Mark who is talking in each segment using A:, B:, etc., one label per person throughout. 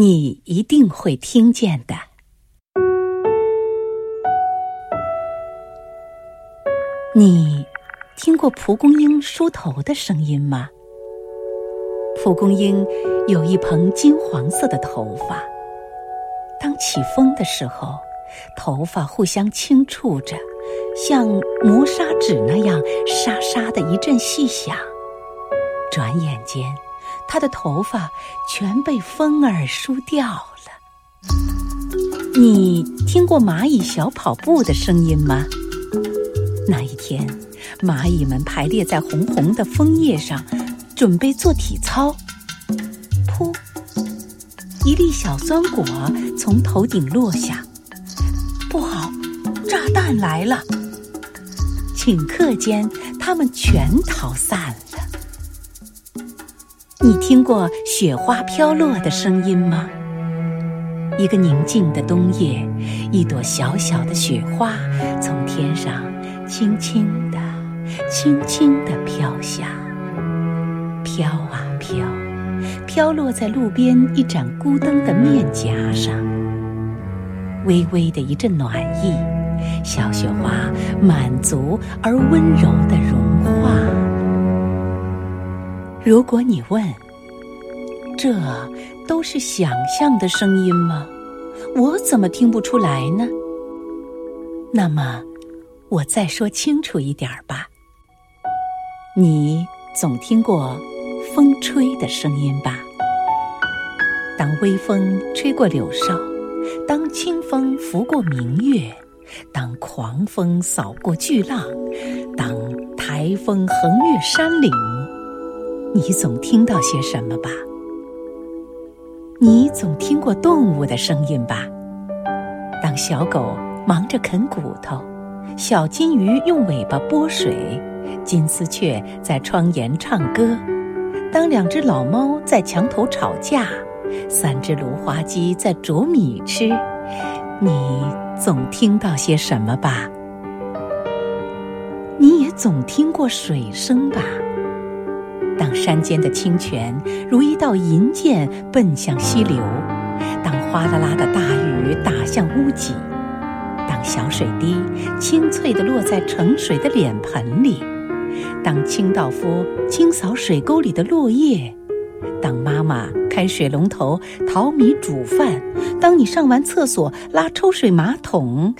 A: 你一定会听见的。你听过蒲公英梳头的声音吗？蒲公英有一蓬金黄色的头发，当起风的时候，头发互相轻触着，像磨砂纸那样沙沙的一阵细响。转眼间。他的头发全被风儿梳掉了。你听过蚂蚁小跑步的声音吗？那一天，蚂蚁们排列在红红的枫叶上，准备做体操。噗！一粒小酸果从头顶落下，不好，炸弹来了！顷刻间，它们全逃散了。你听过雪花飘落的声音吗？一个宁静的冬夜，一朵小小的雪花从天上轻轻地、轻轻地飘下，飘啊飘，飘落在路边一盏孤灯的面颊上。微微的一阵暖意，小雪花满足而温柔的融。如果你问，这都是想象的声音吗？我怎么听不出来呢？那么，我再说清楚一点吧。你总听过风吹的声音吧？当微风吹过柳梢，当清风拂过明月，当狂风扫过巨浪，当台风横越山岭。你总听到些什么吧？你总听过动物的声音吧？当小狗忙着啃骨头，小金鱼用尾巴拨水，金丝雀在窗沿唱歌，当两只老猫在墙头吵架，三只芦花鸡在啄米吃，你总听到些什么吧？你也总听过水声吧？当山间的清泉如一道银箭奔向溪流，当哗啦啦的大雨打向屋脊，当小水滴清脆地落在盛水的脸盆里，当清道夫清扫水沟里的落叶，当妈妈开水龙头淘米煮饭，当你上完厕所拉抽水马桶，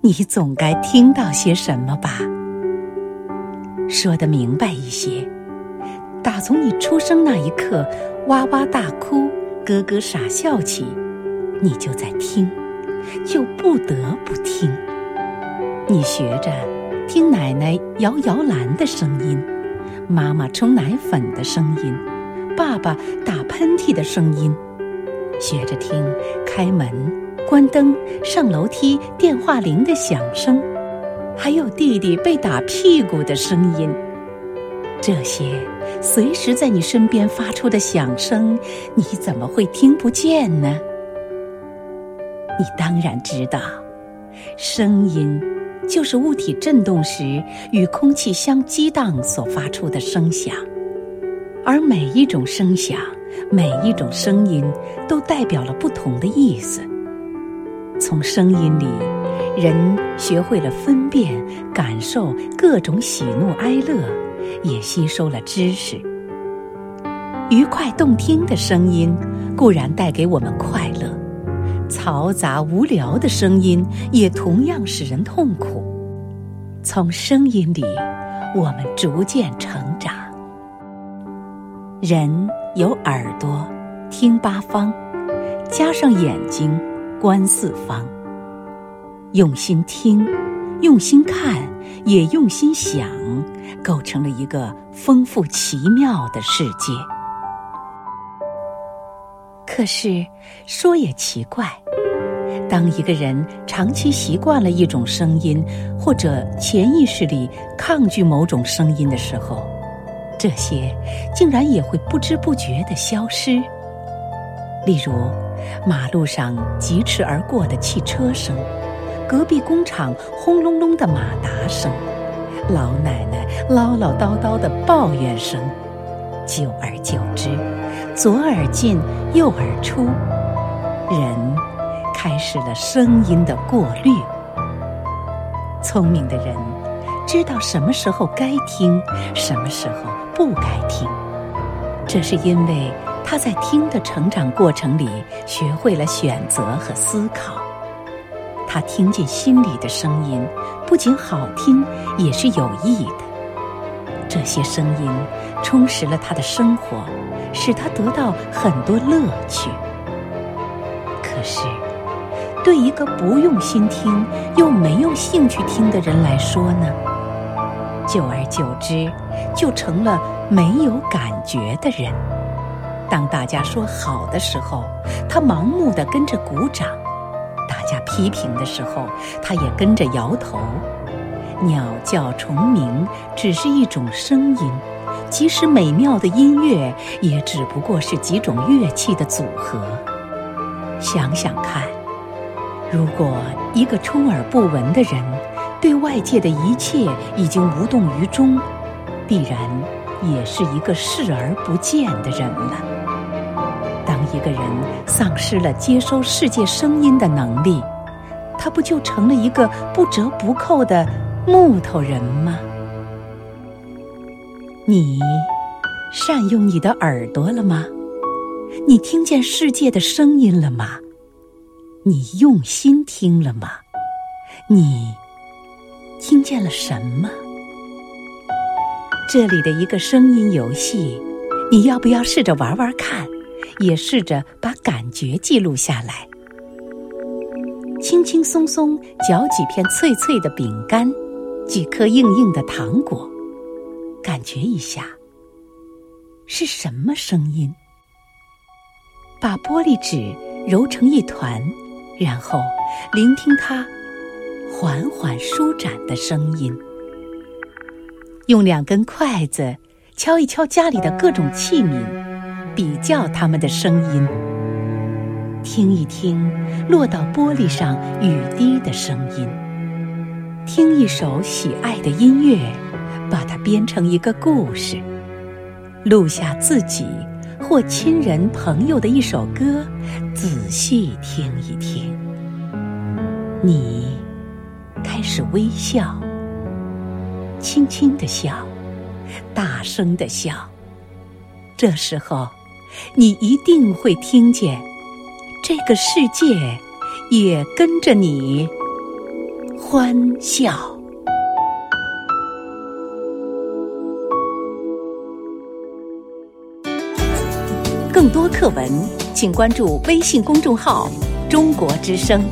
A: 你总该听到些什么吧？说得明白一些。打从你出生那一刻，哇哇大哭、咯咯傻笑起，你就在听，就不得不听。你学着听奶奶摇摇篮的声音，妈妈冲奶粉的声音，爸爸打喷嚏的声音，学着听开门、关灯、上楼梯电话铃的响声，还有弟弟被打屁股的声音。这些随时在你身边发出的响声，你怎么会听不见呢？你当然知道，声音就是物体振动时与空气相激荡所发出的声响，而每一种声响、每一种声音都代表了不同的意思。从声音里，人学会了分辨、感受各种喜怒哀乐。也吸收了知识，愉快动听的声音固然带给我们快乐，嘈杂无聊的声音也同样使人痛苦。从声音里，我们逐渐成长。人有耳朵听八方，加上眼睛观四方，用心听。用心看，也用心想，构成了一个丰富奇妙的世界。可是说也奇怪，当一个人长期习惯了一种声音，或者潜意识里抗拒某种声音的时候，这些竟然也会不知不觉地消失。例如，马路上疾驰而过的汽车声。隔壁工厂轰隆隆的马达声，老奶奶唠唠叨叨的抱怨声，久而久之，左耳进右耳出，人开始了声音的过滤。聪明的人知道什么时候该听，什么时候不该听。这是因为他在听的成长过程里学会了选择和思考。他听见心里的声音，不仅好听，也是有益的。这些声音充实了他的生活，使他得到很多乐趣。可是，对一个不用心听又没有兴趣听的人来说呢？久而久之，就成了没有感觉的人。当大家说好的时候，他盲目的跟着鼓掌；大家批评的时候，他也跟着摇头。鸟叫虫鸣只是一种声音，即使美妙的音乐，也只不过是几种乐器的组合。想想看，如果一个充耳不闻的人，对外界的一切已经无动于衷，必然也是一个视而不见的人了。当一个人丧失了接收世界声音的能力，他不就成了一个不折不扣的木头人吗？你善用你的耳朵了吗？你听见世界的声音了吗？你用心听了吗？你听见了什么？这里的一个声音游戏，你要不要试着玩玩看？也试着把感觉记录下来。轻轻松松嚼几片脆脆的饼干，几颗硬硬的糖果，感觉一下是什么声音？把玻璃纸揉成一团，然后聆听它缓缓舒展的声音。用两根筷子敲一敲家里的各种器皿，比较它们的声音，听一听落到玻璃上雨滴的声音，听一首喜爱的音乐，把它编成一个故事，录下自己。或亲人朋友的一首歌，仔细听一听。你开始微笑，轻轻的笑，大声的笑。这时候，你一定会听见，这个世界也跟着你欢笑。更多课文，请关注微信公众号“中国之声”。